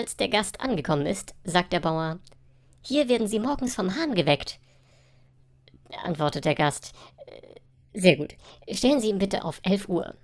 Als der Gast angekommen ist, sagt der Bauer, hier werden Sie morgens vom Hahn geweckt. Antwortet der Gast, äh, sehr gut. Stellen Sie ihn bitte auf 11 Uhr.